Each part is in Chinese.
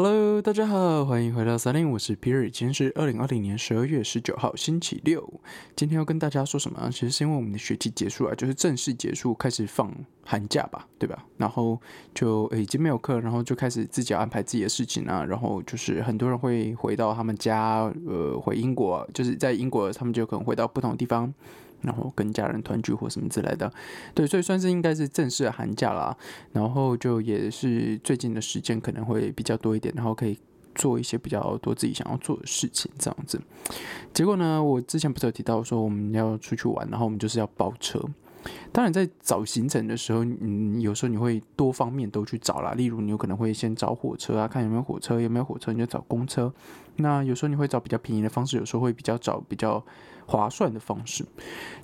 Hello，大家好，欢迎回到三零，我是皮尔，今天是二零二零年十二月十九号，星期六。今天要跟大家说什么？其实是因为我们的学期结束了，就是正式结束，开始放寒假吧，对吧？然后就已经没有课，然后就开始自己安排自己的事情啊。然后就是很多人会回到他们家，呃，回英国，就是在英国，他们就可能回到不同地方。然后跟家人团聚或什么之类的，对，所以算是应该是正式的寒假啦。然后就也是最近的时间可能会比较多一点，然后可以做一些比较多自己想要做的事情这样子。结果呢，我之前不是有提到说我们要出去玩，然后我们就是要包车。当然，在找行程的时候，嗯，有时候你会多方面都去找啦。例如，你有可能会先找火车啊，看有没有火车，有没有火车你就找公车。那有时候你会找比较便宜的方式，有时候会比较找比较划算的方式。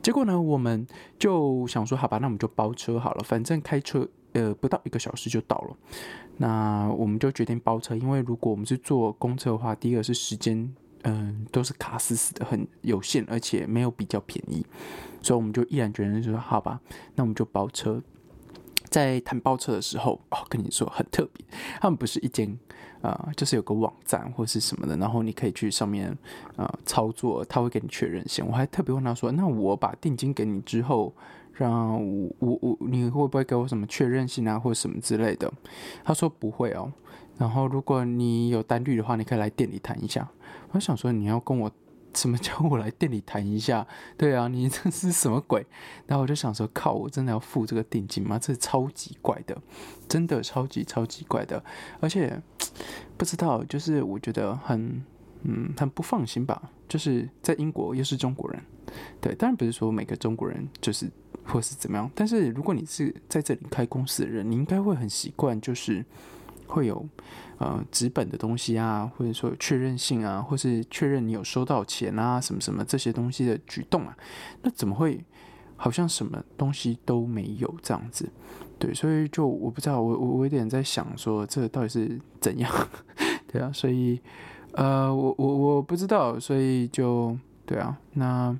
结果呢，我们就想说，好吧，那我们就包车好了，反正开车呃不到一个小时就到了。那我们就决定包车，因为如果我们是坐公车的话，第一个是时间。嗯，都是卡死死的，很有限，而且没有比较便宜，所以我们就毅然决然说好吧，那我们就包车。在谈包车的时候，哦，跟你说很特别，他们不是一间，呃，就是有个网站或是什么的，然后你可以去上面呃操作，他会给你确认先。我还特别问他说，那我把定金给你之后，让我我我你会不会给我什么确认信啊，或者什么之类的？他说不会哦。然后如果你有单率的话，你可以来店里谈一下。我想说，你要跟我什么叫我来店里谈一下？对啊，你这是什么鬼？然后我就想说，靠，我真的要付这个定金吗？这超级怪的，真的超级超级怪的，而且不知道，就是我觉得很嗯很不放心吧。就是在英国又是中国人，对，当然不是说每个中国人就是或是怎么样，但是如果你是在这里开公司的人，你应该会很习惯，就是。会有呃纸本的东西啊，或者说确认性啊，或是确认你有收到钱啊，什么什么这些东西的举动啊，那怎么会好像什么东西都没有这样子？对，所以就我不知道，我我我有点在想说，这到底是怎样？对啊，所以呃，我我我不知道，所以就对啊，那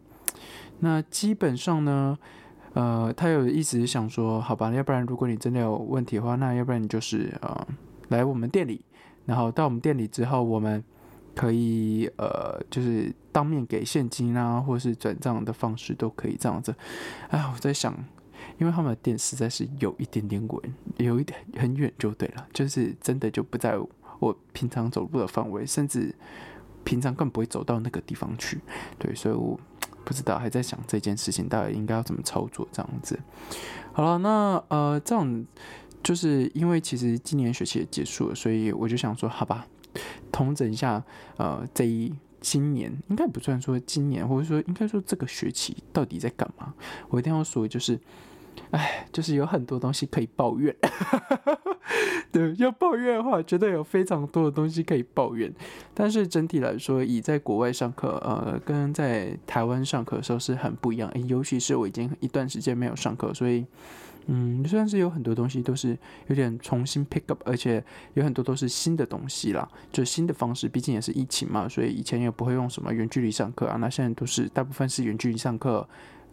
那基本上呢。呃，他有一直想说，好吧，要不然如果你真的有问题的话，那要不然你就是呃来我们店里，然后到我们店里之后，我们可以呃就是当面给现金啊，或者是转账的方式都可以这样子。哎，我在想，因为他们的店实在是有一点点远，有一点很远就对了，就是真的就不在我平常走路的范围，甚至平常更不会走到那个地方去。对，所以我。不知道，还在想这件事情到底应该要怎么操作这样子。好了，那呃，这样就是因为其实今年学期也结束了，所以我就想说，好吧，统整一下，呃，这一今年应该不算说今年，或者说应该说这个学期到底在干嘛？我一定要说，就是。哎，就是有很多东西可以抱怨，对，要抱怨的话，觉得有非常多的东西可以抱怨。但是整体来说，以在国外上课，呃，跟在台湾上课的时候是很不一样。尤其是我已经一段时间没有上课，所以，嗯，算是有很多东西都是有点重新 pick up，而且有很多都是新的东西啦，就新的方式。毕竟也是疫情嘛，所以以前也不会用什么远距离上课啊，那现在都是大部分是远距离上课。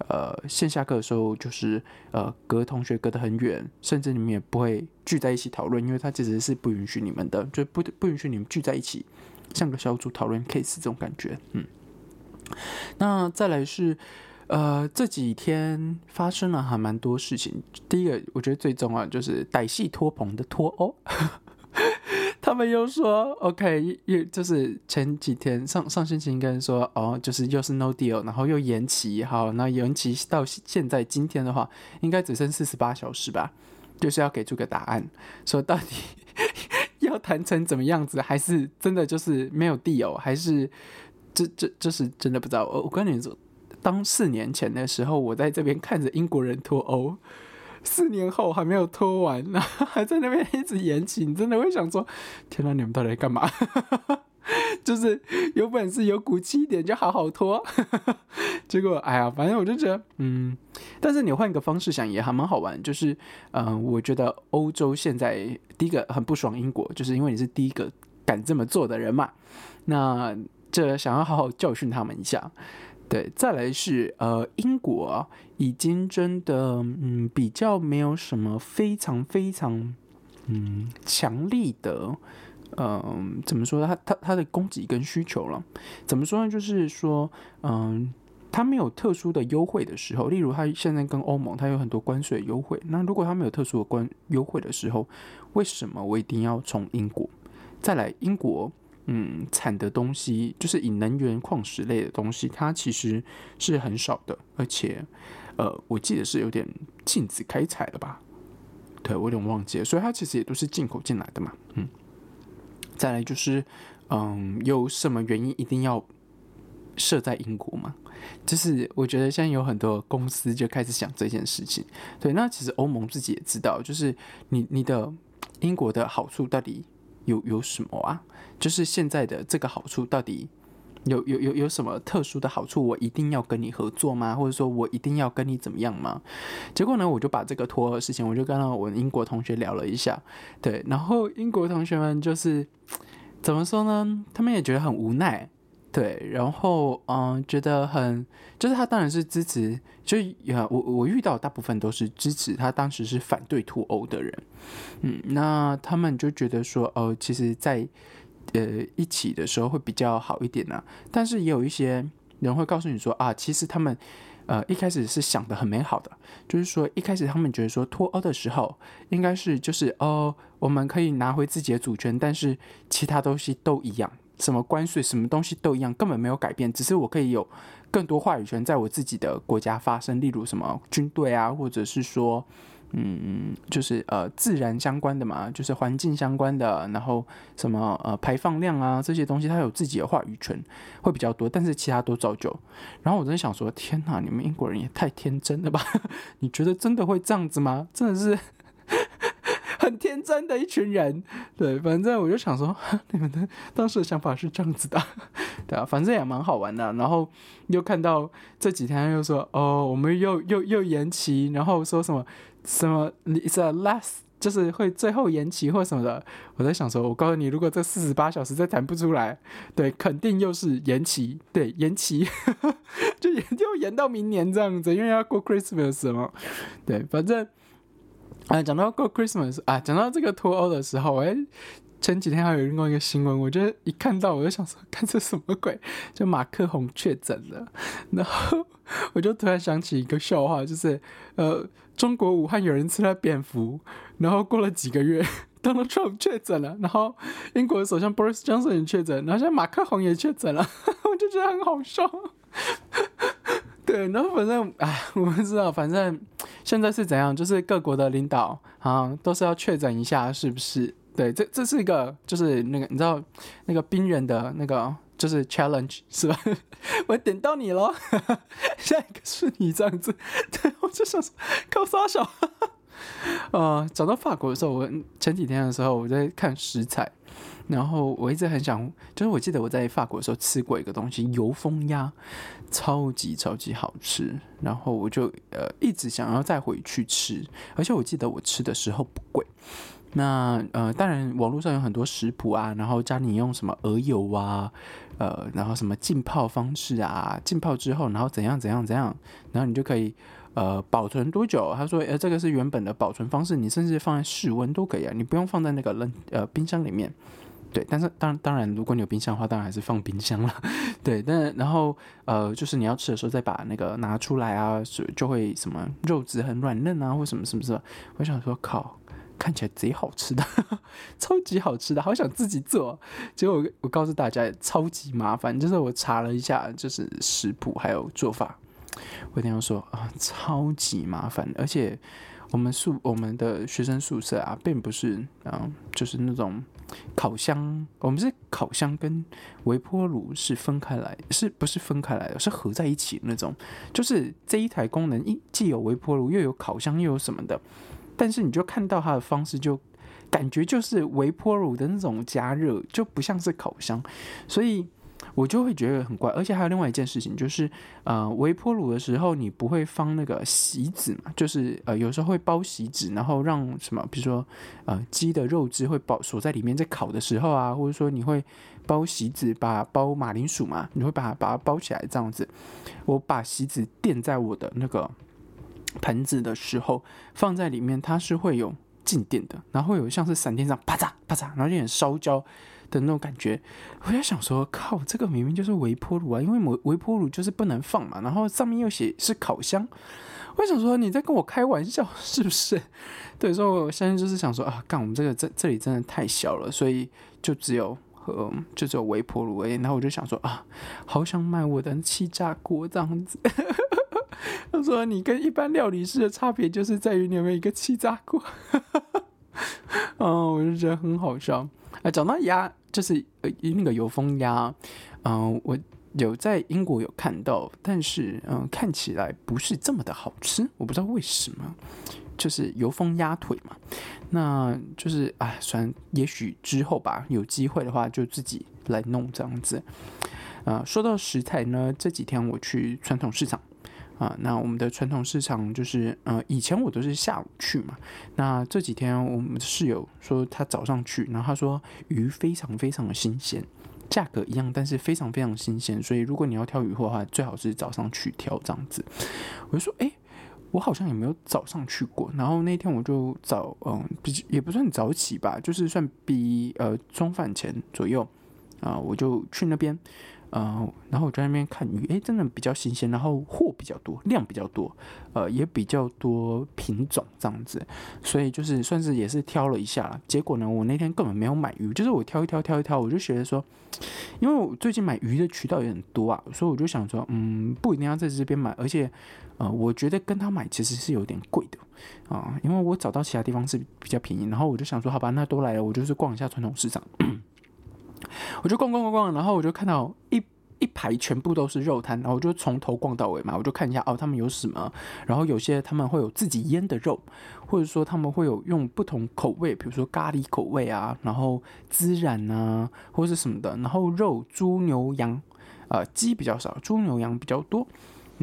呃，线下课的时候就是呃隔同学隔得很远，甚至你们也不会聚在一起讨论，因为他其实是不允许你们的，就不不允许你们聚在一起，像个小组讨论 case 这种感觉。嗯，那再来是呃这几天发生了还蛮多事情。第一个我觉得最重要就是歹戏托棚的脱欧。他们又说，OK，又就是前几天上上星期应该说，哦，就是又是 No deal，然后又延期，好，那延期到现在今天的话，应该只剩四十八小时吧，就是要给出个答案，说到底 要谈成怎么样子，还是真的就是没有 deal，还是这这这是真的不知道。我我跟你说，当四年前的时候，我在这边看着英国人脱欧。四年后还没有拖完，然后还在那边一直延期，你真的会想说：天哪，你们到底在干嘛？就是有本事有骨气一点就好好拖。结果，哎呀，反正我就觉得，嗯，但是你换一个方式想也还蛮好玩。就是，嗯，我觉得欧洲现在第一个很不爽英国，就是因为你是第一个敢这么做的人嘛。那这想要好好教训他们一下。对，再来是呃，英国已经真的嗯比较没有什么非常非常嗯强力的嗯，怎么说？它它它的供给跟需求了，怎么说呢？就是说，嗯，它没有特殊的优惠的时候，例如它现在跟欧盟它有很多关税优惠，那如果它没有特殊的关优惠的时候，为什么我一定要从英国再来？英国，嗯，产的东西就是以能源矿石类的东西，它其实是很少的，而且，呃，我记得是有点禁止开采了吧？对我有点忘记了，所以它其实也都是进口进来的嘛，嗯。再来就是，嗯，有什么原因一定要设在英国吗？就是我觉得现在有很多公司就开始想这件事情。对，那其实欧盟自己也知道，就是你你的英国的好处到底有有什么啊？就是现在的这个好处到底有有有有什么特殊的好处？我一定要跟你合作吗？或者说我一定要跟你怎么样吗？结果呢，我就把这个托儿事情，我就跟我英国同学聊了一下。对，然后英国同学们就是。怎么说呢？他们也觉得很无奈，对，然后嗯，觉得很，就是他当然是支持，就呃，我我遇到大部分都是支持他，当时是反对脱欧的人，嗯，那他们就觉得说，哦，其实，在呃一起的时候会比较好一点呢，但是也有一些人会告诉你说，啊，其实他们。呃，一开始是想的很美好的，就是说一开始他们觉得说脱欧的时候应该是就是哦，我们可以拿回自己的主权，但是其他东西都一样，什么关税什么东西都一样，根本没有改变，只是我可以有更多话语权在我自己的国家发生，例如什么军队啊，或者是说。嗯，就是呃自然相关的嘛，就是环境相关的，然后什么呃排放量啊这些东西，它有自己的话语权会比较多，但是其他都照旧。然后我真的想说，天哪，你们英国人也太天真了吧？你觉得真的会这样子吗？真的是天真的一群人。对，反正我就想说，你们的当时的想法是这样子的，对啊，反正也蛮好玩的。然后又看到这几天又说，哦，我们又又又延期，然后说什么。什么？It's a last，就是会最后延期或什么的。我在想说，我告诉你，如果这四十八小时再谈不出来，对，肯定又是延期，对，延期，就延就延到明年这样子，因为要过 Christmas 嘛。对，反正啊，讲到过 Christmas 啊，讲到这个脱欧的时候，哎。前几天还有另外一个新闻，我就一看到我就想说，看这什么鬼？就马克宏确诊了，然后我就突然想起一个笑话，就是呃，中国武汉有人吃了蝙蝠，然后过了几个月，Donald Trump 确诊了，然后英国首相 Boris Johnson 也确诊，然后现在马克宏也确诊了，我就觉得很好笑。对，然后反正哎，我不知道，反正现在是怎样，就是各国的领导啊，都是要确诊一下，是不是？对，这这是一个，就是那个你知道那个冰人的那个就是 challenge 是吧？我点到你了，下一个是你这样子，对我就想说靠撒小。呃，找到法国的时候，我前几天的时候我在看食材，然后我一直很想，就是我记得我在法国的时候吃过一个东西油封鸭，超级超级好吃，然后我就呃一直想要再回去吃，而且我记得我吃的时候不贵。那呃，当然网络上有很多食谱啊，然后教你用什么鹅油啊，呃，然后什么浸泡方式啊，浸泡之后，然后怎样怎样怎样，然后你就可以呃保存多久？他说，呃，这个是原本的保存方式，你甚至放在室温都可以啊，你不用放在那个冷呃冰箱里面。对，但是当当然，如果你有冰箱的话，当然还是放冰箱了。对，但然后呃，就是你要吃的时候再把那个拿出来啊，就就会什么肉质很软嫩啊，或什么什么什么。我想说，靠。看起来贼好吃的，超级好吃的，好想自己做。结果我告诉大家，超级麻烦。就是我查了一下，就是食谱还有做法，我一定要说啊，超级麻烦。而且我们宿我们的学生宿舍啊，并不是嗯，就是那种烤箱，我们是烤箱跟微波炉是分开来，是不是分开来的？是合在一起那种。就是这一台功能，一既有微波炉，又有烤箱，又有什么的。但是你就看到它的方式，就感觉就是微波炉的那种加热，就不像是烤箱，所以我就会觉得很怪。而且还有另外一件事情，就是呃，微波炉的时候你不会放那个锡纸嘛？就是呃，有时候会包锡纸，然后让什么，比如说呃，鸡的肉汁会包锁在里面，在烤的时候啊，或者说你会包锡纸，把包马铃薯嘛，你会把它把它包起来这样子。我把锡纸垫在我的那个。盆子的时候放在里面，它是会有静电的，然后有像是闪电这样啪嚓啪嚓，然后就点烧焦的那种感觉。我在想说，靠，这个明明就是微波炉啊，因为微微波炉就是不能放嘛，然后上面又写是烤箱。我想说你在跟我开玩笑 是不是？对，所以我现在就是想说啊，干我们这个这这里真的太小了，所以就只有和就只有微波炉而已。然后我就想说啊，好想买我的气炸锅这样子。他说你跟一般料理师的差别就是在于你有没有一个气炸锅。嗯，我就觉得很好笑。哎，讲到鸭，就是呃那个油封鸭，嗯，我。有在英国有看到，但是嗯，看起来不是这么的好吃，我不知道为什么，就是油封鸭腿嘛，那就是啊，算也许之后吧，有机会的话就自己来弄这样子。啊，说到食材呢，这几天我去传统市场啊，那我们的传统市场就是呃，以前我都是下午去嘛，那这几天我们的室友说他早上去，然后他说鱼非常非常的新鲜。价格一样，但是非常非常新鲜，所以如果你要挑鱼货的话，最好是早上去挑这样子。我就说，哎，我好像也没有早上去过。然后那天我就早，嗯，比也不算早起吧，就是算比呃中饭前左右啊，我就去那边。呃，然后我在那边看鱼，哎，真的比较新鲜，然后货比较多，量比较多，呃，也比较多品种这样子，所以就是算是也是挑了一下。结果呢，我那天根本没有买鱼，就是我挑一挑挑一挑，我就觉得说，因为我最近买鱼的渠道也很多啊，所以我就想说，嗯，不一定要在这边买，而且，呃，我觉得跟他买其实是有点贵的啊，因为我找到其他地方是比较便宜，然后我就想说，好吧，那都来了，我就是逛一下传统市场。我就逛逛逛逛，然后我就看到一一排全部都是肉摊，然后我就从头逛到尾嘛，我就看一下哦，他们有什么，然后有些他们会有自己腌的肉，或者说他们会有用不同口味，比如说咖喱口味啊，然后孜然啊，或者是什么的，然后肉猪牛羊，呃鸡比较少，猪牛羊比较多。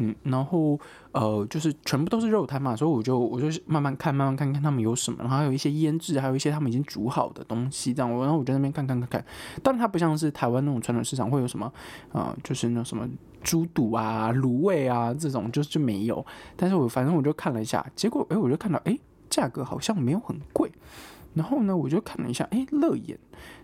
嗯，然后呃，就是全部都是肉摊嘛，所以我就我就慢慢看，慢慢看看他们有什么，然后还有一些腌制，还有一些他们已经煮好的东西这样。然后我在那边看看看看，但它不像是台湾那种传统市场会有什么呃，就是那什么猪肚啊、卤味啊这种，就就没有。但是我反正我就看了一下，结果哎，我就看到哎，价格好像没有很贵。然后呢，我就看了一下，哎，乐眼，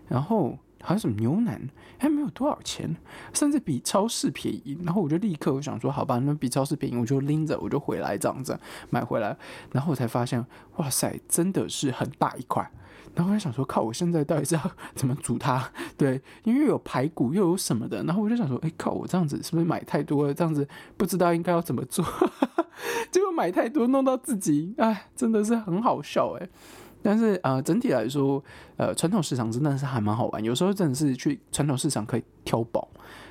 然后。还有什么牛腩，还没有多少钱，甚至比超市便宜。然后我就立刻我想说，好吧，那比超市便宜，我就拎着我就回来这样子买回来。然后我才发现，哇塞，真的是很大一块。然后我想说，靠，我现在到底是要怎么煮它？对，因为有排骨又有什么的。然后我就想说，哎靠，我这样子是不是买太多了？这样子不知道应该要怎么做，结果买太多弄到自己，哎，真的是很好笑哎。但是呃，整体来说，呃，传统市场真的是还蛮好玩。有时候真的是去传统市场可以挑宝，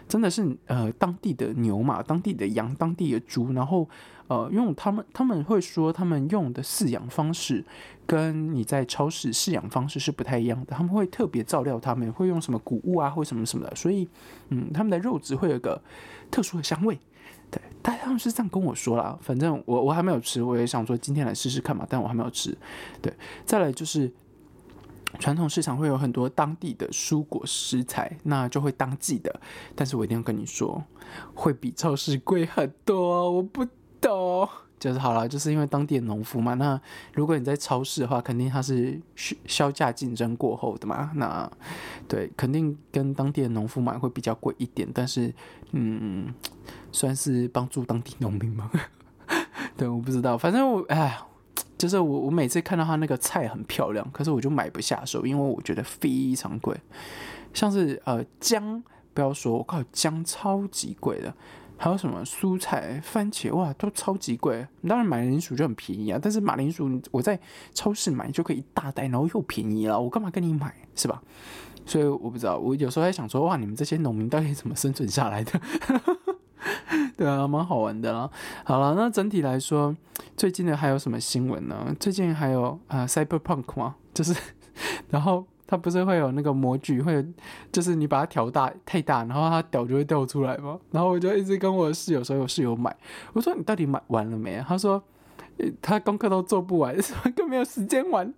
真的是呃当地的牛嘛，当地的羊，当地的猪，然后呃用他们他们会说他们用的饲养方式跟你在超市饲养方式是不太一样的，他们会特别照料，他们会用什么谷物啊或什么什么的，所以嗯，他们的肉质会有个特殊的香味。对，但他们是这样跟我说啦，反正我我还没有吃，我也想说今天来试试看嘛，但我还没有吃。对，再来就是传统市场会有很多当地的蔬果食材，那就会当季的，但是我一定要跟你说，会比超市贵很多。我不懂，就是好了，就是因为当地的农夫嘛。那如果你在超市的话，肯定它是销价竞争过后的嘛，那对，肯定跟当地的农夫买会比较贵一点，但是嗯。算是帮助当地农民嘛？对，我不知道，反正我哎，就是我我每次看到他那个菜很漂亮，可是我就买不下手，因为我觉得非常贵。像是呃姜，不要说，我靠，姜超级贵的。还有什么蔬菜，番茄哇，都超级贵。当然马铃薯就很便宜啊，但是马铃薯我在超市买就可以一大袋，然后又便宜了，我干嘛跟你买，是吧？所以我不知道，我有时候在想说，哇，你们这些农民到底怎么生存下来的？对啊，蛮好玩的啦。好了，那整体来说，最近的还有什么新闻呢？最近还有啊，Cyberpunk 吗？就是，然后它不是会有那个模具，会就是你把它调大太大，然后它屌就会掉出来吗？然后我就一直跟我室友说，我室友买，我说你到底买完了没？他说他功课都做不完，更没有时间玩。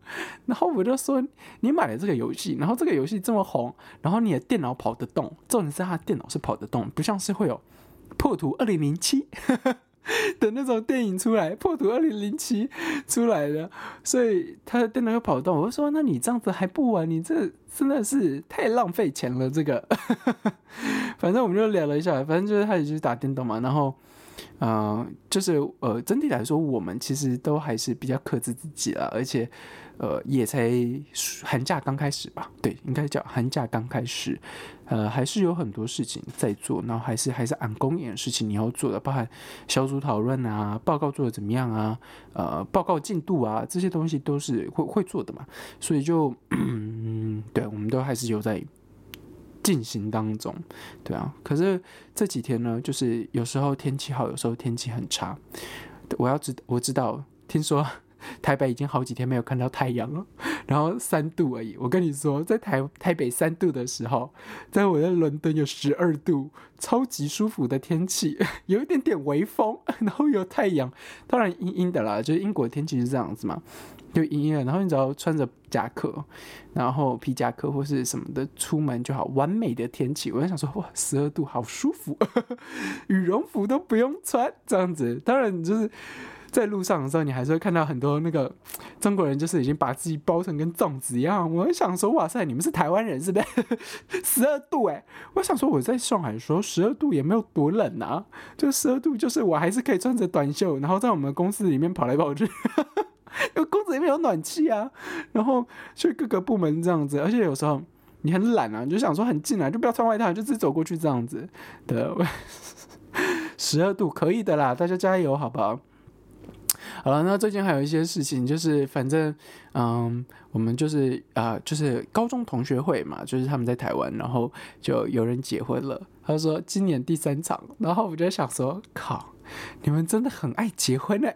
然后我就说你买了这个游戏，然后这个游戏这么红，然后你的电脑跑得动，重点是他电脑是跑得动，不像是会有。破图二零零七，的那种电影出来，破土二零零七出来的，所以他的电脑又跑动。我就说，那你这样子还不玩？你这真的是太浪费钱了。这个，反正我们就聊了一下，反正就是他也是打电动嘛，然后。呃，就是呃，整体来说，我们其实都还是比较克制自己了，而且，呃，也才寒假刚开始吧，对，应该叫寒假刚开始，呃，还是有很多事情在做，然后还是还是按公演的事情你要做的，包含小组讨论啊，报告做的怎么样啊，呃，报告进度啊，这些东西都是会会做的嘛，所以就，嗯，对，我们都还是有在。进行当中，对啊，可是这几天呢，就是有时候天气好，有时候天气很差。我要知我知道，听说 台北已经好几天没有看到太阳了，然后三度而已。我跟你说，在台台北三度的时候，在我在伦敦有十二度，超级舒服的天气，有一点点微风，然后有太阳，当然阴阴的啦，就是英国天气是这样子嘛。就阴阴然后你只要穿着夹克，然后皮夹克或是什么的出门就好，完美的天气。我就想说，哇，十二度好舒服，羽绒服都不用穿，这样子。当然，就是在路上的时候，你还是会看到很多那个中国人，就是已经把自己包成跟粽子一样。我想说，哇塞，你们是台湾人是不是？十二度哎，我想说我在上海的时候，十二度也没有多冷啊，就十二度，就是我还是可以穿着短袖，然后在我们公司里面跑来跑去。因为公司里面有暖气啊，然后去各个部门这样子，而且有时候你很懒啊，你就想说很近啊，就不要穿外套，就直接走过去这样子的。十二度可以的啦，大家加油好不好？好了，那最近还有一些事情，就是反正嗯，我们就是啊，就是高中同学会嘛，就是他们在台湾，然后就有人结婚了。他说今年第三场，然后我就想说，靠，你们真的很爱结婚哎。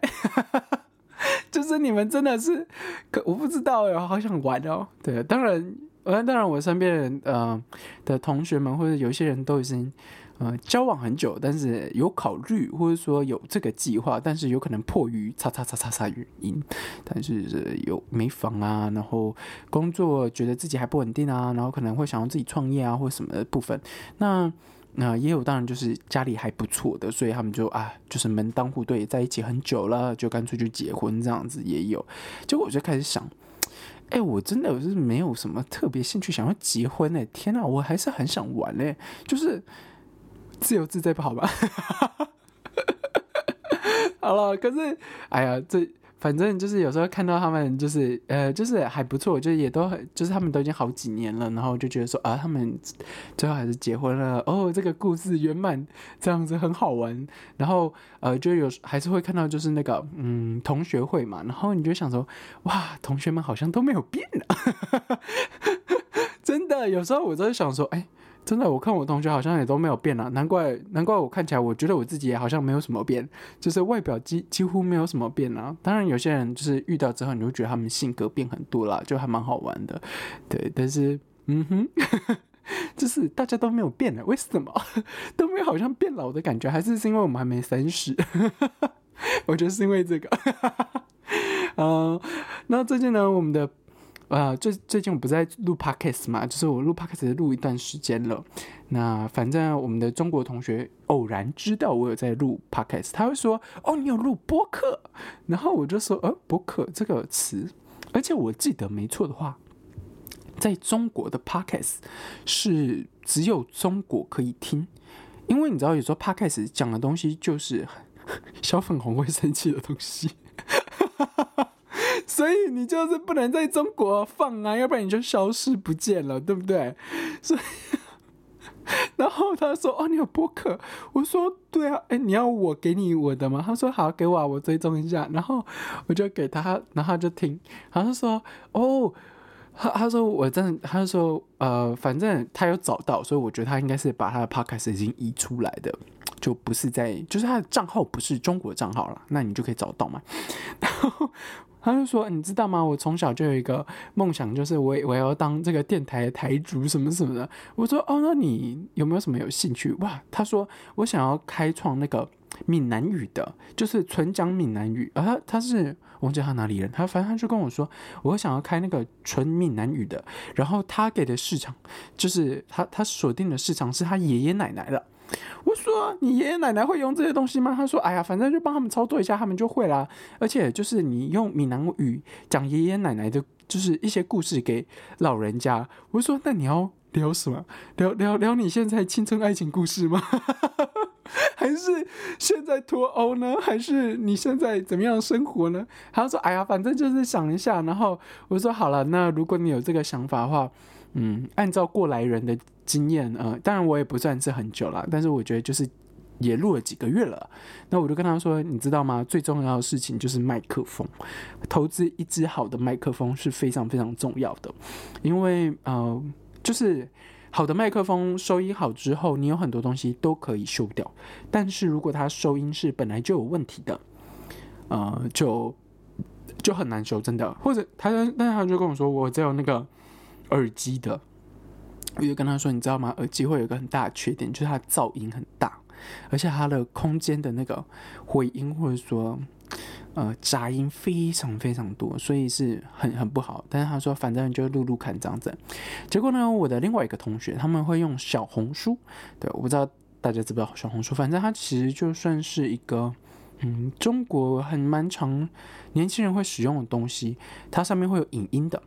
就是你们真的是，可我不知道哎，好想玩哦。对，当然，当然我身边人呃的同学们或者有些人都已经呃交往很久，但是有考虑或者说有这个计划，但是有可能迫于叉叉叉叉叉原因，但是有没房啊，然后工作觉得自己还不稳定啊，然后可能会想要自己创业啊或者什么的部分，那。那也有，当然就是家里还不错的，所以他们就啊，就是门当户对，在一起很久了，就干脆就结婚这样子也有。结果我就开始想，哎，我真的我是没有什么特别兴趣想要结婚哎，天哪，我还是很想玩嘞，就是自由自在不好吧？好了，可是哎呀，这。反正就是有时候看到他们，就是呃，就是还不错，就是也都很，就是他们都已经好几年了，然后就觉得说啊，他们最后还是结婚了哦，这个故事圆满，这样子很好玩。然后呃，就有还是会看到就是那个嗯同学会嘛，然后你就想说哇，同学们好像都没有变啊，真的，有时候我都想说，哎。真的，我看我同学好像也都没有变啊，难怪难怪我看起来，我觉得我自己也好像没有什么变，就是外表几几乎没有什么变啊。当然，有些人就是遇到之后，你会觉得他们性格变很多啦，就还蛮好玩的。对，但是嗯哼，就是大家都没有变呢，为什么 都没有好像变老的感觉？还是是因为我们还没三十？我觉得是因为这个。嗯，那最近呢，我们的。呃，最最近我不在录 podcast 嘛，就是我录 podcast 录一段时间了。那反正我们的中国同学偶然知道我有在录 podcast，他会说：“哦，你有录播客。”然后我就说：“呃，播客这个词，而且我记得没错的话，在中国的 podcast 是只有中国可以听，因为你知道有时候 podcast 讲的东西就是 小粉红会生气的东西。”哈哈哈哈所以你就是不能在中国放啊，要不然你就消失不见了，对不对？所以，然后他说：“哦，你有播客？”我说：“对啊。”哎，你要我给你我的吗？他说：“好，给我，我追踪一下。”然后我就给他，然后他就听，然后他说：“哦，他他说我真的，他说呃，反正他有找到，所以我觉得他应该是把他的 podcast 已经移出来的，就不是在，就是他的账号不是中国账号了，那你就可以找到嘛。然后。他就说：“你知道吗？我从小就有一个梦想，就是我我要当这个电台的台主什么什么的。”我说：“哦，那你有没有什么有兴趣？”哇，他说：“我想要开创那个闽南语的，就是纯讲闽南语。”啊，他是忘记他哪里人，他反正他就跟我说：“我想要开那个纯闽南语的。”然后他给的市场就是他他锁定的市场是他爷爷奶奶的。我说你爷爷奶奶会用这些东西吗？他说哎呀，反正就帮他们操作一下，他们就会啦。而且就是你用闽南语讲爷爷奶奶的，就是一些故事给老人家。我说那你要聊什么？聊聊聊你现在青春爱情故事吗？还是现在脱欧呢？还是你现在怎么样生活呢？他说：“哎呀，反正就是想一下。”然后我说：“好了，那如果你有这个想法的话，嗯，按照过来人的经验，呃，当然我也不算是很久了，但是我觉得就是也录了几个月了。那我就跟他说：‘你知道吗？最重要的事情就是麦克风，投资一支好的麦克风是非常非常重要的，因为呃，就是。”好的麦克风收音好之后，你有很多东西都可以修掉。但是如果它收音是本来就有问题的，呃，就就很难修，真的。或者他，但是他就跟我说，我只有那个耳机的，我就跟他说，你知道吗？耳机会有一个很大的缺点，就是它噪音很大，而且它的空间的那个回音或者说。呃，杂音非常非常多，所以是很很不好。但是他说，反正就录录看这样子。结果呢，我的另外一个同学他们会用小红书，对，我不知道大家知不知道小红书。反正它其实就算是一个，嗯，中国很蛮常年轻人会使用的东西。它上面会有影音的，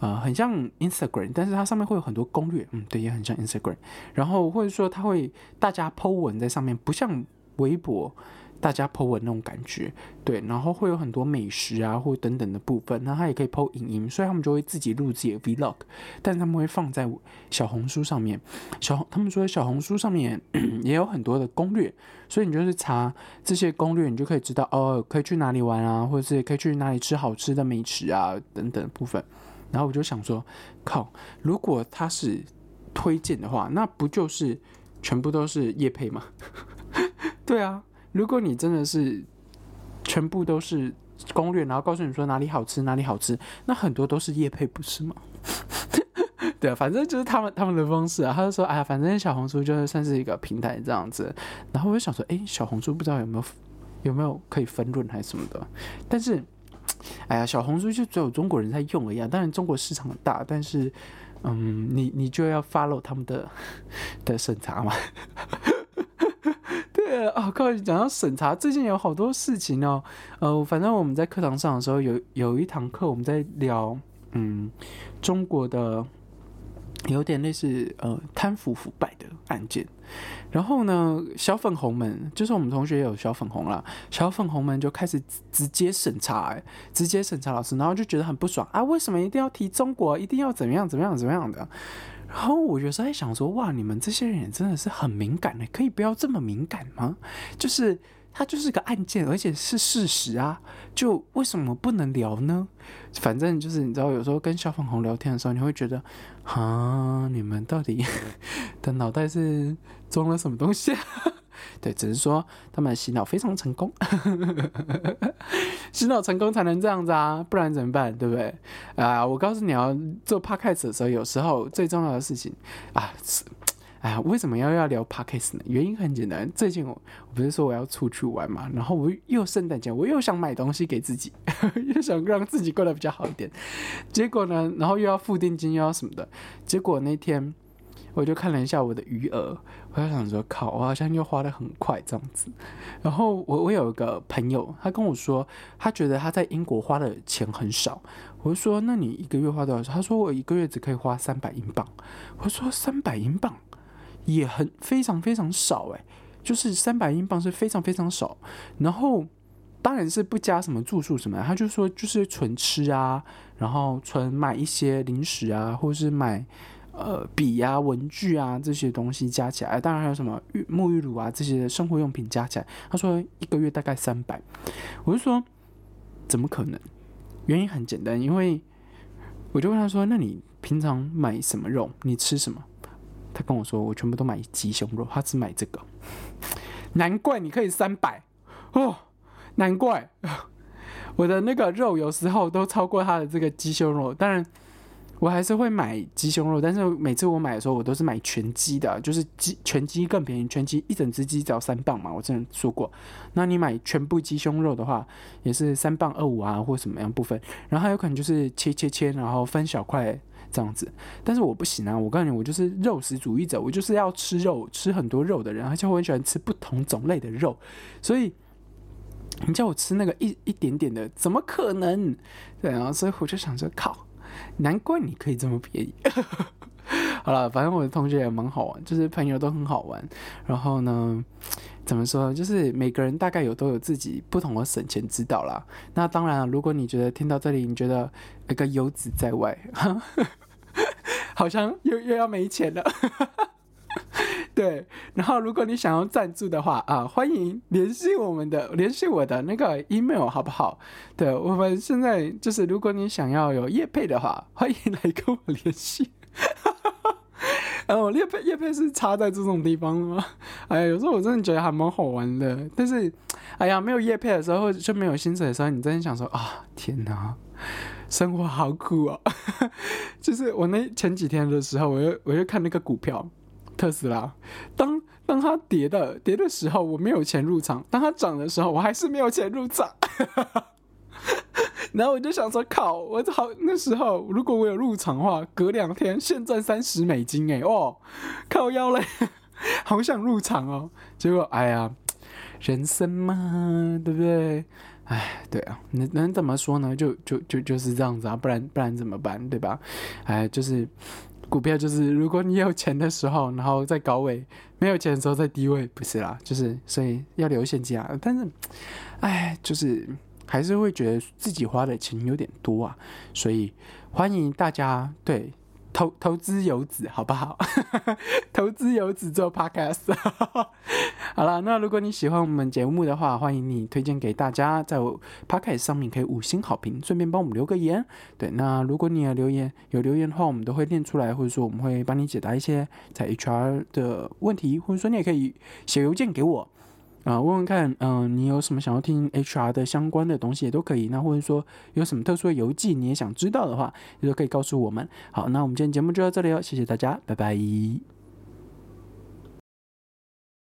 呃，很像 Instagram，但是它上面会有很多攻略，嗯，对，也很像 Instagram。然后或者说它会大家 Po 文在上面，不像微博。大家 po 文那种感觉，对，然后会有很多美食啊，或等等的部分，那它也可以 po 影音，所以他们就会自己录自己的 vlog，但他们会放在小红书上面。小红他们说小红书上面 也有很多的攻略，所以你就是查这些攻略，你就可以知道哦，可以去哪里玩啊，或者是可以去哪里吃好吃的美食啊等等部分。然后我就想说，靠，如果他是推荐的话，那不就是全部都是叶配吗？对啊。如果你真的是全部都是攻略，然后告诉你说哪里好吃哪里好吃，那很多都是叶配，不是吗？对啊，反正就是他们他们的方式啊。他就说，哎呀，反正小红书就是算是一个平台这样子。然后我就想说，哎，小红书不知道有没有有没有可以分论还是什么的。但是，哎呀，小红书就只有中国人在用而已。当然，中国市场很大，但是，嗯，你你就要 follow 他们的 的审查嘛。对啊，告诉你讲到审查，最近有好多事情哦。呃，反正我们在课堂上的时候，有有一堂课我们在聊，嗯，中国的有点类似呃贪腐腐败的案件。然后呢，小粉红们，就是我们同学有小粉红啦，小粉红们就开始直接审查，哎，直接审查老师，然后就觉得很不爽啊，为什么一定要提中国，一定要怎么样怎么样怎么样的？然后我有时候在想说，哇，你们这些人真的是很敏感的，可以不要这么敏感吗？就是它就是个案件，而且是事实啊，就为什么不能聊呢？反正就是你知道，有时候跟小粉红聊天的时候，你会觉得，啊，你们到底 的脑袋是装了什么东西？对，只是说他们洗脑非常成功，洗脑成功才能这样子啊，不然怎么办？对不对？啊，我告诉你要做 podcast 的时候，有时候最重要的事情啊，是，哎呀，为什么要要聊 podcast 呢？原因很简单，最近我我不是说我要出去玩嘛，然后我又圣诞节，我又想买东西给自己，又想让自己过得比较好一点，结果呢，然后又要付定金，又要什么的，结果那天。我就看了一下我的余额，我就想说，靠，我好像又花的很快这样子。然后我我有一个朋友，他跟我说，他觉得他在英国花的钱很少。我就说，那你一个月花多少？他说我一个月只可以花三百英镑。我说三百英镑也很非常非常少诶，就是三百英镑是非常非常少。然后当然是不加什么住宿什么，他就说就是纯吃啊，然后纯买一些零食啊，或者是买。呃，笔呀、文具啊这些东西加起来，当然还有什么浴沐浴乳啊这些生活用品加起来，他说一个月大概三百。我就说怎么可能？原因很简单，因为我就问他说：“那你平常买什么肉？你吃什么？”他跟我说：“我全部都买鸡胸肉，他只买这个。”难怪你可以三百哦，难怪 我的那个肉有时候都超过他的这个鸡胸肉，当然。我还是会买鸡胸肉，但是每次我买的时候，我都是买全鸡的，就是鸡全鸡更便宜，全鸡一整只鸡只要三磅嘛，我之前说过。那你买全部鸡胸肉的话，也是三磅二五啊，或什么样部分，然后还有可能就是切切切，然后分小块这样子。但是我不行啊，我告诉你，我就是肉食主义者，我就是要吃肉，吃很多肉的人，而且我很喜欢吃不同种类的肉，所以你叫我吃那个一一点点的，怎么可能？对啊，所以我就想着，靠，难怪你可以这么便宜。好了，反正我的同学也蛮好玩，就是朋友都很好玩。然后呢，怎么说？就是每个人大概有都有自己不同的省钱之道啦。那当然，如果你觉得听到这里，你觉得一个游子在外，好像又又要没钱了。对，然后如果你想要赞助的话啊，欢迎联系我们的联系我的那个 email 好不好？对，我们现在就是如果你想要有业配的话，欢迎来跟我联系。然后叶配叶配是插在这种地方的吗？哎，有时候我真的觉得还蛮好玩的。但是，哎呀，没有叶配的时候，就没有薪水的时候，你真的想说啊，天哪，生活好苦啊！就是我那前几天的时候，我又我又看那个股票特斯拉，当当它跌的跌的时候，我没有钱入场；当它涨的时候，我还是没有钱入场。然后我就想说，靠！我好那时候，如果我有入场的话，隔两天现赚三十美金哎哦，靠腰嘞，好想入场哦。结果哎呀，人生嘛，对不对？哎，对啊，能能怎么说呢？就就就就是这样子啊，不然不然怎么办？对吧？哎，就是股票，就是如果你有钱的时候，然后在高位；没有钱的时候在低位，不是啦，就是所以要留现金啊。但是，哎，就是。还是会觉得自己花的钱有点多啊，所以欢迎大家对投投资游子好不好？投资游子做 podcast。好了，那如果你喜欢我们节目的话，欢迎你推荐给大家，在我 podcast 上面可以五星好评，顺便帮我们留个言。对，那如果你有留言有留言的话，我们都会念出来，或者说我们会帮你解答一些在 HR 的问题，或者说你也可以写邮件给我。啊，问问看，嗯，你有什么想要听 HR 的相关的东西也都可以。那或者说有什么特殊的游记你也想知道的话，你都可以告诉我们。好，那我们今天节目就到这里哦，谢谢大家，拜拜。